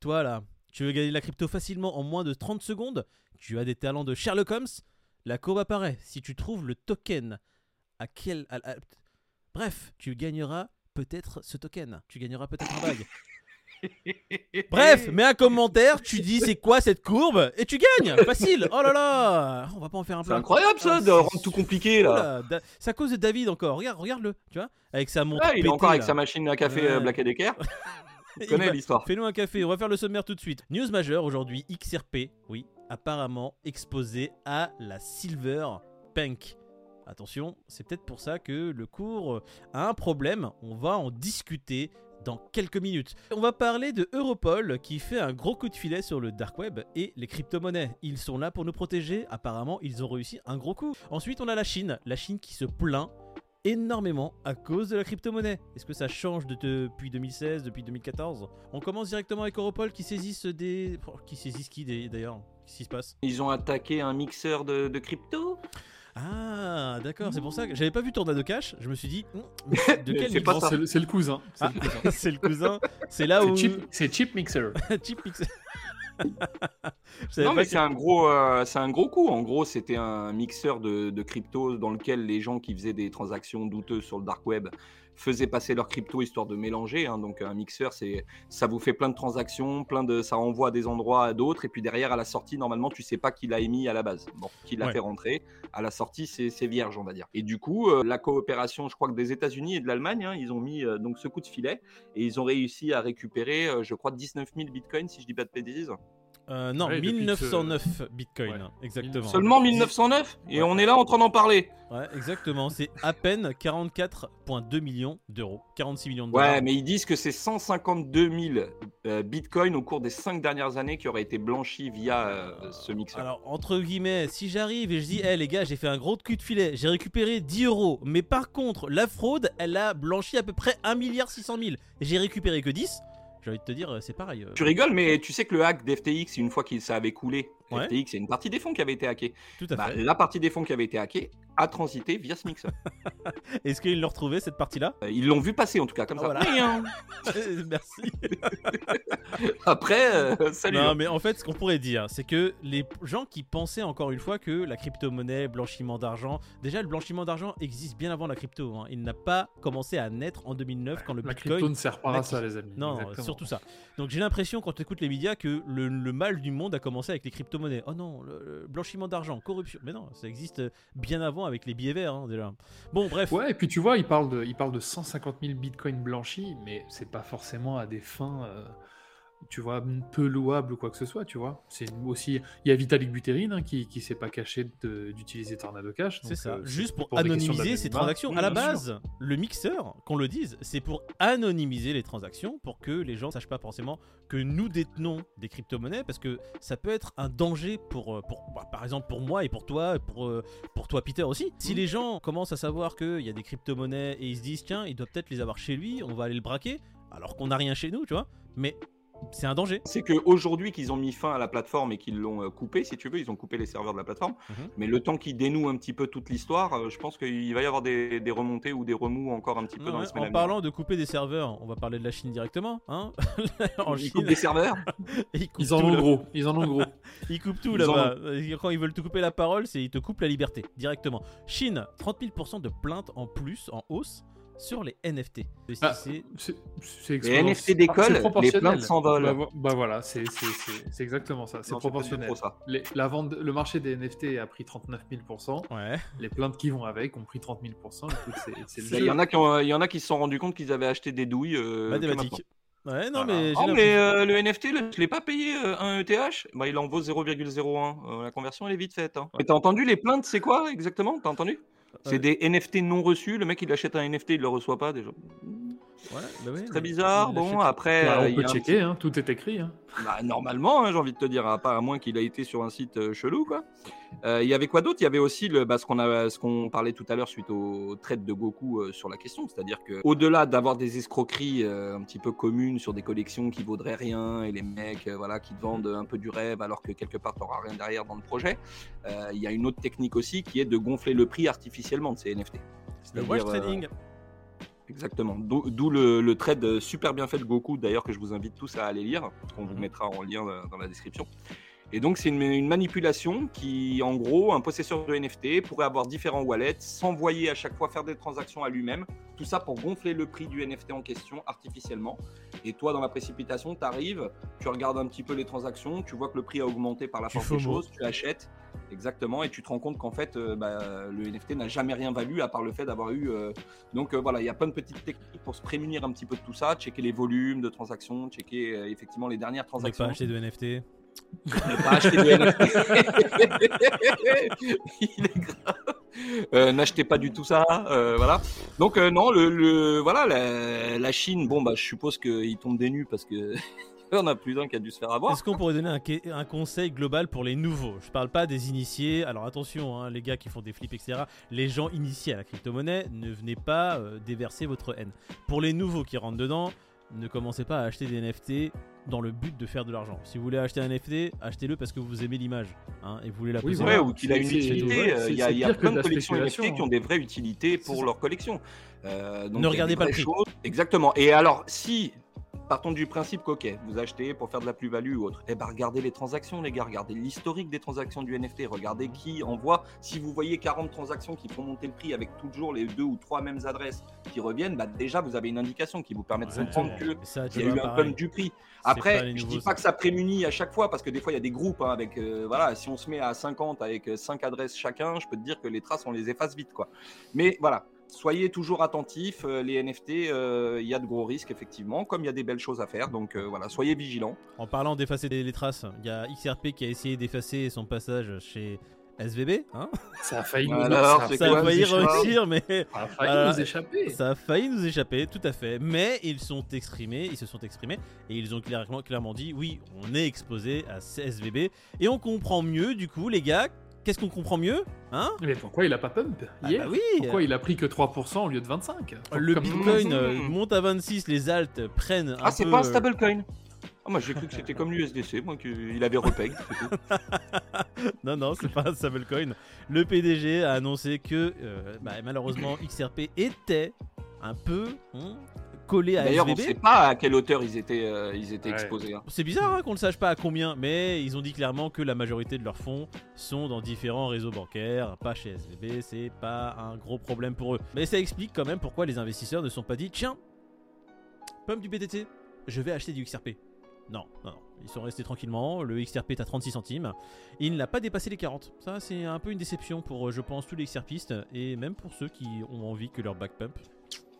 Toi là, tu veux gagner la crypto facilement en moins de 30 secondes? Tu as des talents de Sherlock Holmes? La courbe apparaît. Si tu trouves le token, à quel. à- à- Bref, tu gagneras peut-être ce token. Tu gagneras peut-être un bag. Bref, mets un commentaire, tu dis c'est quoi cette courbe et tu gagnes Facile Oh là là On va pas en faire un C'est plat. incroyable ça, Ah, de c'est- rendre tout compliqué là. Da- C'est à cause de David encore. Regarde, regarde-le, tu vois Avec sa montre. Ah, il est encore avec là. sa machine à café euh, Black Decker. L'histoire. Fais-nous un café, on va faire le sommaire tout de suite. News majeure aujourd'hui, XRP, oui, apparemment exposé à la Silver Punk. Attention, c'est peut-être pour ça que le cours a un problème. On va en discuter dans quelques minutes. On va parler de Europol qui fait un gros coup de filet sur le dark web et les crypto-monnaies. Ils sont là pour nous protéger. Apparemment, ils ont réussi un gros coup. Ensuite, on a la Chine, la Chine qui se plaint énormément à cause de la crypto-monnaie. Est-ce que ça change de- depuis 2016, depuis 2014 On commence directement avec Europol qui saisissent des... oh, Qui saisissent qui des- d'ailleurs? Qu'est-ce qui se passe? Ils ont attaqué un mixeur de, de crypto? Ah, d'accord, c'est pour ça que j'avais pas vu Tornado Cash. Je me suis dit, mais de quel C'est le, cousin. C'est Ah, le cousin. C'est le cousin. C'est là où. C'est Chip, c'est Chip Mixer. Chip Mix. Non mais que- c'est un gros, euh, c'est un gros coup. En gros, c'était un mixeur de, de crypto dans lequel les gens qui faisaient des transactions douteuses sur le dark web faisaient passer leur crypto histoire de mélanger. hein. Donc un mixeur, c'est, ça vous fait plein de transactions, plein de, ça envoie à des endroits à d'autres, et puis derrière à la sortie, normalement, tu sais pas qui l'a émis à la base, bon, qui l'a Ouais. fait rentrer. À la sortie, c'est, c'est vierge, on va dire. Et du coup, euh, la coopération, je crois que des États-Unis et de l'Allemagne, hein, ils ont mis euh, donc ce coup de filet et ils ont réussi à récupérer, euh, je crois, 19 000 bitcoins, si je dis pas de bêtises. Euh, non, Ouais, depuis que- 1909 bitcoin, Ouais. exactement. Seulement 1909 Et Ouais. on est là en train d'en parler. Ouais, exactement. C'est à peine 44,2 millions d'euros. 46 millions de dollars. Ouais, mais ils disent que c'est 152 000 euh, bitcoins au cours des 5 dernières années qui auraient été blanchis via euh, ce mixeur. Alors, entre guillemets, si j'arrive et je dis, hé les gars, j'ai fait un gros cul de filet, j'ai récupéré 10 euros, mais par contre, la fraude, elle a blanchi à peu près 1 milliard 600 000. J'ai récupéré que 10. J'ai envie de te dire, euh, c'est pareil. euh, Tu rigoles, mais tu sais que le hack d'FTX, une fois qu'il ça avait coulé, Ouais. FTX, c'est une partie des fonds qui avait été hackée. Tout à Bah, fait. la partie des fonds qui avait été hackée a transité via ce mixeur. Est-ce qu'ils l'ont retrouvé cette partie-là? Euh, Ils l'ont vu passer en tout cas, comme Ah, ça. voilà. Rien. Merci. Après, euh, salut. Non, mais en fait, ce qu'on pourrait dire, c'est que les gens qui pensaient encore une fois que la crypto-monnaie, blanchiment d'argent, déjà le blanchiment d'argent existe bien avant la crypto. hein. Il n'a pas commencé à naître en 2009 quand le La bitcoin. crypto ne sert pas à ça, les amis. Non, Exactement. surtout ça. Donc j'ai l'impression quand tu écoutes les médias que le, le mal du monde a commencé avec les crypto-monnaies. Oh non, le, le blanchiment d'argent, corruption. Mais non, ça existe bien avant avec les billets verts hein, déjà. Bon, bref. Ouais, et puis tu vois, il parle de, de 150 000 bitcoins blanchis, mais c'est pas forcément à des fins, euh, tu vois, peu louables ou quoi que ce soit, tu vois. C'est aussi, il y a Vitalik Buterin hein, qui, qui s'est pas caché d'utiliser Tornado Cash. C'est ça, euh, juste pour, anonymiser ces transactions. Mmh, à la base, le mixeur, qu'on le dise, c'est pour anonymiser les transactions pour que les gens sachent pas forcément que nous détenons des crypto-monnaies parce que ça peut être un danger pour, euh, pour bah, par exemple pour moi et pour toi, pour, euh, pour toi Peter aussi. Si Mmh. les gens commencent à savoir qu'il y a des crypto-monnaies et ils se disent tiens, il doit peut-être les avoir chez lui, on va aller le braquer alors qu'on n'a rien chez nous, tu vois. Mais c'est un danger. C'est qu'aujourd'hui qu'ils ont mis fin à la plateforme et qu'ils l'ont euh, coupé, si tu veux, ils ont coupé les serveurs de la plateforme. Mhm. Mais le temps qu'ils dénouent un petit peu toute l'histoire, euh, je pense qu'il va y avoir des, des remontées ou des remous encore un petit peu dans Ouais, les semaines à en parlant de couper des serveurs, on va parler de la Chine directement. Hein en Ils Chine, coupent des serveurs. ils coupent Ils en ont gros, ils en ont gros. Ils coupent tout en là-bas. Quand ils veulent te couper la parole, c'est ils te coupent la liberté directement. Chine, 30 000% de plaintes en plus, en hausse, sur les NFT. Ah, C'est- Les. NFT décollent, C'est les plaintes s'envolent. Bah, bah voilà, c'est c'est- c'est- c'est exactement ça. C'est proportionnel. ça. Les- la vente, le marché des NFT a pris 39 000%. Ouais. Les plaintes qui vont avec ont pris 30 000%. Écoute, c'est- c'est le Bah, Il y en a qui ont- il y en a qui se sont rendus compte qu'ils avaient acheté des douilles. euh, que Mathématiques. Ouais, non, Voilà. mais. Oh, mais euh, le NFT, là, je l'ai pas payé euh, un ETH. Bah, il en vaut 0,01. Euh, la conversion, elle est vite faite. Hein. Et t'as entendu les plaintes, c'est quoi exactement? T'as entendu? C'est Ouais. des NFT non reçus? Le mec, il achète un NFT, il le reçoit pas déjà. Ouais, bah ouais, Très bizarre. il Bon, après, Bah, euh, on peut checker, hein, tout est écrit. hein. Bah, normalement, hein, j'ai envie de te dire, à, part, à moins qu'il a été sur un site euh, chelou, quoi. Euh, Il y avait quoi d'autre? Il y avait aussi le, bah, ce qu'on a, ce qu'on parlait tout à l'heure suite au trade de Goku euh, sur la question, c'est-à-dire que au-delà d'avoir des escroqueries euh, un petit peu communes sur des collections qui vaudraient rien et les mecs, euh, voilà, qui te vendent un peu du rêve alors que quelque part t'auras rien derrière dans le projet, euh, il y a une autre technique aussi qui est de gonfler le prix artificiellement de ces NFT. Le wash euh, trading. Exactement. D'où le, le trade super bien fait de Goku, d'ailleurs, que je vous invite tous à aller lire, qu'on vous Mhm. mettra en lien euh, dans la description. Et donc, c'est une, une manipulation qui, en gros, un possesseur de NFT pourrait avoir différents wallets, s'envoyer à chaque fois faire des transactions à lui-même. Tout ça pour gonfler le prix du NFT en question artificiellement. Et toi, dans la précipitation, tu arrives, tu regardes un petit peu les transactions, tu vois que le prix a augmenté par la force des choses, tu achètes. Exactement, et tu te rends compte qu'en fait, euh, bah, le NFT n'a jamais rien valu à part le fait d'avoir eu. euh, Donc euh, voilà, il y a plein de petites techniques pour se prémunir un petit peu de tout ça, checker les volumes de transactions, checker effectivement les dernières Ne transactions. pas acheter de NFT. Ne pas acheter de NFT. Il est grave. N'achetez pas du tout ça, voilà. Donc non, le, le- voilà, la, la Chine, bon bah je suppose qu'ils tombent des nues parce que on a plus d'un qui a dû se faire avoir. Est-ce qu'on pourrait donner un, conseil global pour les nouveaux? Je parle pas des initiés. Alors attention, hein, les gars qui font des flips, etc. Les gens initiés à la crypto-monnaie, ne venez pas euh, déverser votre haine. Pour les nouveaux qui rentrent dedans, ne commencez pas à acheter des NFT dans le but de faire de l'argent. Si vous voulez acheter un NFT, achetez-le parce que vous aimez l'image hein, et vous voulez la Oui, posséder. Ouais, ou qu'il a une utilité. euh, Il y a, il y a plein de collections NFT qui ont des vraies utilités pour leur collection. Euh, donc, Ne il regardez pas le prix. choses. Exactement. Et alors, si partons du principe qu'ok, vous achetez pour faire de la plus-value ou autre, eh ben regardez les transactions, les gars, regardez l'historique des transactions du NFT, regardez qui envoie. Si vous voyez 40 transactions qui font monter le prix avec toujours les deux ou trois mêmes adresses qui reviennent, bah déjà vous avez une indication qui vous permet de comprendre que ça, tu il y a eu un pump du prix. Après, je nouveaux, dis pas ça. que ça prémunit à chaque fois parce que des fois il y a des groupes hein, avec euh, voilà, si on se met à 50 avec 5 adresses chacun, je peux te dire que les traces on les efface vite quoi. Mais voilà, soyez toujours attentifs, euh, les NFT, euh, il y a de gros risques effectivement, comme il y a des belles choses à faire, donc euh, voilà, soyez vigilants. En parlant d'effacer les, traces, il y a XRP qui a essayé d'effacer son passage chez SVB. Hein Ça a failli nous, Alors, ça a c'est ça quoi, a failli c'est quoi réussir, mais ça a failli Voilà. nous échapper. Ça a failli nous échapper, tout à fait. Mais ils sont exprimés, ils se sont exprimés et ils ont clairement, clairement dit oui, on est exposé à SVB et on comprend mieux du coup, les gars. Qu'est-ce qu'on comprend mieux Hein Mais pourquoi il a pas pump Ah bah oui Pourquoi il a pris que 3% au lieu de 25 Le Comme- bitcoin euh, monte à 26, les alts prennent un Ah, c'est peu, pas un euh, stablecoin ah, moi j'ai cru que c'était comme l'USDC, moi qu'il avait repeg. Non, non, c'est pas un stablecoin. Le PDG a annoncé que euh, bah, malheureusement XRP était un peu hein, collé à D'ailleurs, on SVB. sait pas à quelle hauteur ils étaient, euh, ils étaient Ouais. exposés. hein. C'est bizarre hein, qu'on ne sache pas à combien, mais ils ont dit clairement que la majorité de leurs fonds sont dans différents réseaux bancaires, pas chez SVB, c'est pas un gros problème pour eux. Mais ça explique quand même pourquoi les investisseurs ne sont pas dit tiens, pomme du BTT, je vais acheter du XRP. Non, non, non. Ils sont restés tranquillement. Le XRP est à 36 centimes. Il n'a pas dépassé les 40. Ça, c'est un peu une déception pour, euh, je pense, tous les XRPistes et même pour ceux qui ont envie que leur back pump.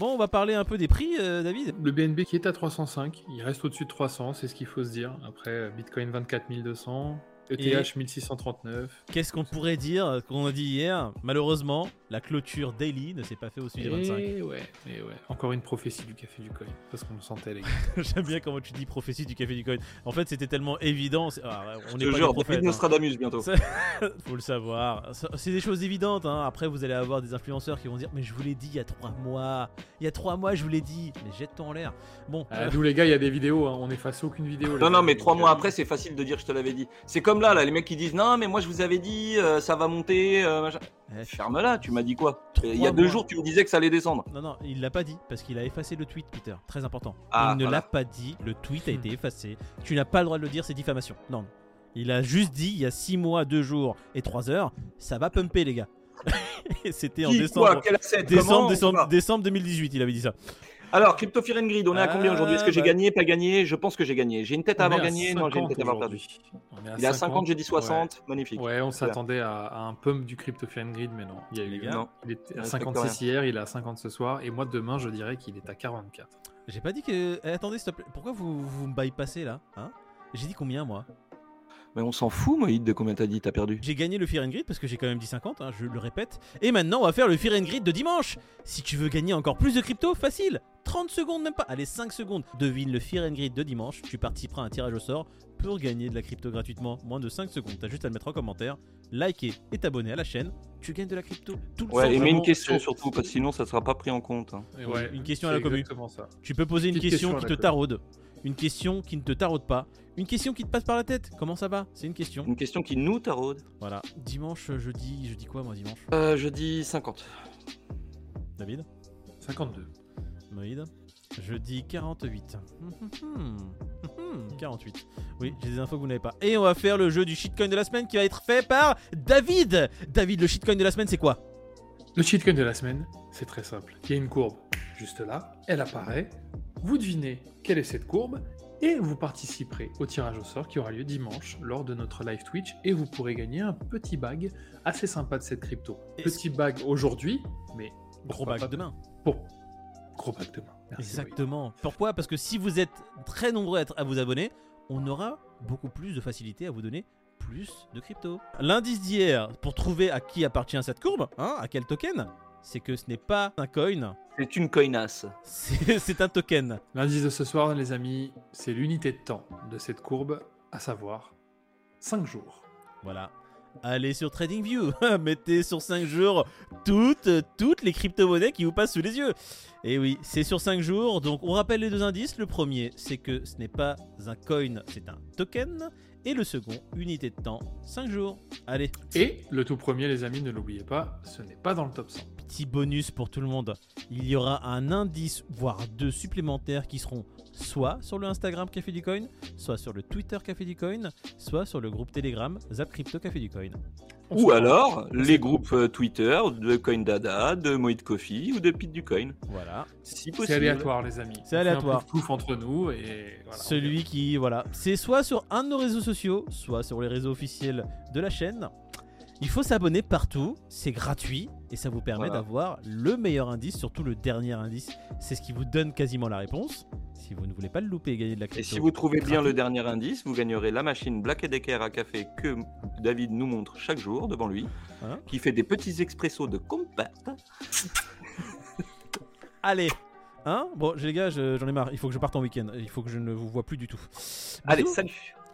Bon, on va parler un peu des prix, euh, David. Le BNB qui est à 305, il reste au-dessus de 300, c'est ce qu'il faut se dire. Après, Bitcoin 24 200, ETH 1639. Qu'est-ce qu'on pourrait dire euh, qu'on a dit hier? Malheureusement, la clôture daily ne s'est pas fait au sujet 25. Et ouais, et ouais. Encore une prophétie du café du coin, parce qu'on le sentait les gars. J'aime bien comment tu dis prophétie du café du coin. En fait, c'était tellement évident. ah, on Je n'est te pas jure, des prophètes. David hein. Nostradamus bientôt. Faut le savoir. C'est des choses évidentes. hein. Après, vous allez avoir des influenceurs qui vont dire Mais je vous l'ai dit il y a trois mois. Il y a trois mois, je vous l'ai dit. Mais jette-toi en l'air. Bon, Ah, euh, nous les gars, il y a des vidéos, hein, on efface aucune vidéo. Non, non, mais trois mois euh, après, c'est facile de dire je te l'avais dit. C'est comme là, là, les mecs qui disent non, mais moi je vous avais dit, euh, ça va monter. euh, machin. Eh, Ferme-la, tu m'as dit quoi Il y a Trois deux mois. jours, tu me disais que ça allait descendre. Non, non, il l'a pas dit parce qu'il a effacé le tweet, Peter. Très important. Ah, il ne voilà. l'a pas dit. Le tweet a été effacé. Tu n'as pas le droit de le dire, c'est diffamation. Non. Il a juste dit il y a 6 mois, 2 jours et 3 heures, ça va pumper, les gars. C'était en décembre. quoi, quel asset, décembre, comment, décembre, quoi? décembre 2018, il avait dit ça. Alors, Crypto Fear and Greed, on est à combien aujourd'hui? Est-ce que j'ai Ah, bah. gagné, pas gagné? Je pense que j'ai gagné. J'ai une tête à avoir gagné, non, j'ai une 50 tête à avoir perdu. Il est à 50, j'ai dit 60, magnifique. Ouais, on s'attendait à, à un pump du Crypto Fan Grid, mais non. Il y a eu. non. il était à il respecte 56 hier, il est à 50 ce soir, et moi demain, je dirais qu'il est à 44. J'ai pas dit que. Eh, attendez, s'il te plaît. Pourquoi vous, vous me bypassez là hein? J'ai dit combien moi? Mais on s'en fout, Moïd, de combien t'as dit, t'as perdu. J'ai gagné le Fear and Grid parce que j'ai quand même dit 50, hein, je le répète. Et maintenant, on va faire le Fear and Grid de dimanche. Si tu veux gagner encore plus de crypto, facile. 30 secondes, même pas. Allez, 5 secondes. Devine le Fear and Grid de dimanche. Tu participeras à un tirage au sort pour gagner de la crypto gratuitement. Moins de 5 secondes. T'as juste à le mettre en commentaire, liker et t'abonner à la chaîne. Tu gagnes de la crypto tout le temps. Ouais, et mets une question surtout, parce que sinon ça sera pas pris en compte. hein. Et Ouais, une question à la commu. exactement ça. Tu peux poser une Petite question, qui te taraude. Une question qui ne te taraude pas. Une question qui te passe par la tête. Comment ça va? C'est une question. Une question qui nous taraude. Voilà. Dimanche, je dis, je dis quoi moi dimanche? Euh, je dis 50. David? 52. Moïd. Je dis 48. Hum, 48. Oui, j'ai des infos que vous n'avez pas. Et on va faire le jeu du shitcoin de la semaine qui va être fait par David. David, le shitcoin de la semaine, c'est quoi? Le shitcoin de la semaine, c'est très simple. Il y a une courbe juste là, elle apparaît. Vous devinez quelle est cette courbe et vous participerez au tirage au sort qui aura lieu dimanche lors de notre live Twitch et vous pourrez gagner un petit bag assez sympa de cette crypto. Petit bag aujourd'hui, mais Gros pas demain. Bon, gros bag demain. Merci, Exactement. Pourquoi? Parce que si vous êtes très nombreux à, vous abonner, on aura beaucoup plus de facilité à vous donner plus de crypto. L'indice d'hier, pour trouver à qui appartient cette courbe, hein, à quel token, c'est que ce n'est pas un coin, C'est une coinasse. c'est un token. L'indice de ce soir, les amis, c'est l'unité de temps de cette courbe, à savoir 5 jours. Voilà. Allez sur TradingView, mettez sur 5 jours toutes, toutes les crypto-monnaies qui vous passent sous les yeux. Et oui, c'est sur 5 jours, donc on rappelle les deux indices. Le premier, c'est que ce n'est pas un coin, c'est un token. Et le second, unité de temps, 5 jours. Allez, Et le tout premier, les amis, ne l'oubliez pas, ce n'est pas dans le top 100. Petit bonus pour tout le monde. Il y aura un indice, voire deux supplémentaires qui seront soit sur le Instagram Café du Coin, soit sur le Twitter Café du Coin, soit sur le groupe Telegram Zap Crypto Café du Coin. On Ou alors les groupes euh, Twitter de CoinDada, de Moïd Coffee ou de Pete du Coin. Voilà. Si possible. C'est aléatoire, les amis. C'est On fait un aléatoire. entre nous et voilà, Celui qui, voilà, c'est soit sur un de nos réseaux sociaux, soit sur les réseaux officiels de la chaîne. Il faut s'abonner partout, c'est gratuit et ça vous permet Voilà. d'avoir le meilleur indice, surtout le dernier indice. C'est ce qui vous donne quasiment la réponse. Si vous ne voulez pas le louper et gagner de la Et crypto. si vous trouvez bien le dernier indice, vous gagnerez la machine Black Decker à café que David nous montre chaque jour devant lui, Hein qui fait des petits expressos de compact. Allez Hein? Bon, les gars, je- j'en ai marre. Il faut que je parte en week-end. Il faut que je ne vous vois plus du tout. Allez, Bisous. salut